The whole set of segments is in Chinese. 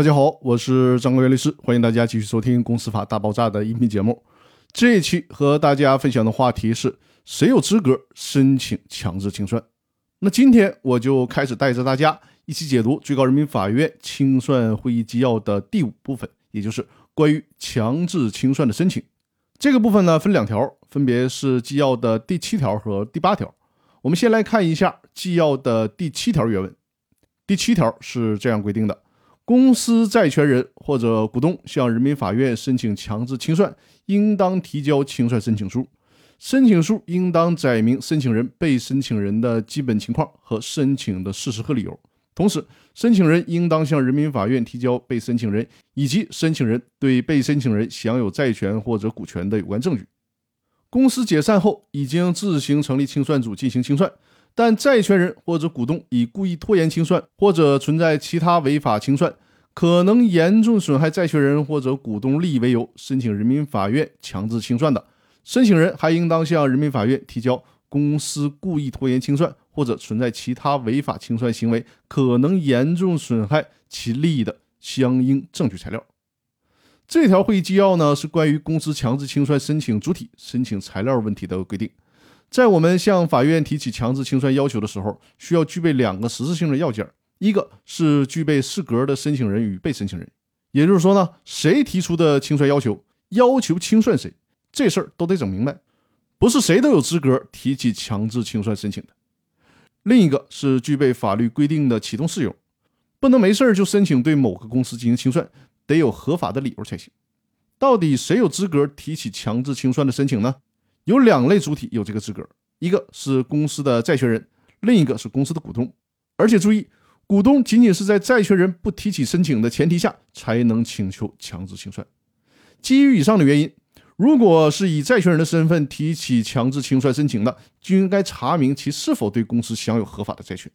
大家好，我是张国元律师，欢迎大家继续收听《公司法大爆炸》的音频节目。这一期和大家分享的话题是谁有资格申请强制清算？那今天我就开始带着大家一起解读最高人民法院清算会议纪要的第五部分，也就是关于强制清算的申请。这个部分呢分两条，分别是纪要的第七条和第八条。我们先来看一下纪要的第七条原文。第七条是这样规定的。公司债权人或者股东向人民法院申请强制清算，应当提交清算申请书。申请书应当载明申请人、被申请人的基本情况和申请的事实和理由。同时，申请人应当向人民法院提交被申请人以及申请人对被申请人享有债权或者股权的有关证据。公司解散后，已经自行成立清算组进行清算。但债权人或者股东以故意拖延清算，或者存在其他违法清算，可能严重损害债权人或者股东利益为由，申请人民法院强制清算的，申请人还应当向人民法院提交公司故意拖延清算或者存在其他违法清算行为，可能严重损害其利益的相应证据材料。这条会议纪要呢，是关于公司强制清算申请主体申请材料问题的规定。在我们向法院提起强制清算要求的时候，需要具备两个实质性的要件：一个是具备适格的申请人与被申请人，也就是说呢，谁提出的清算要求，要求清算谁，这事儿都得整明白，不是谁都有资格提起强制清算申请的；另一个是具备法律规定的启动事由，不能没事儿就申请对某个公司进行清算，得有合法的理由才行。到底谁有资格提起强制清算的申请呢？有两类主体有这个资格，一个是公司的债权人，另一个是公司的股东。而且注意，股东仅仅是在债权人不提起申请的前提下，才能请求强制清算。基于以上的原因，如果是以债权人的身份提起强制清算申请的，就应该查明其是否对公司享有合法的债权；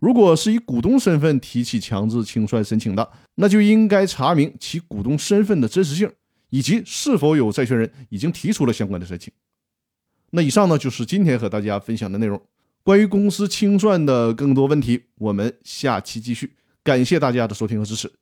如果是以股东身份提起强制清算申请的，那就应该查明其股东身份的真实性，以及是否有债权人已经提出了相关的申请。那以上呢就是今天和大家分享的内容。关于公司清算的更多问题，我们下期继续。感谢大家的收听和支持，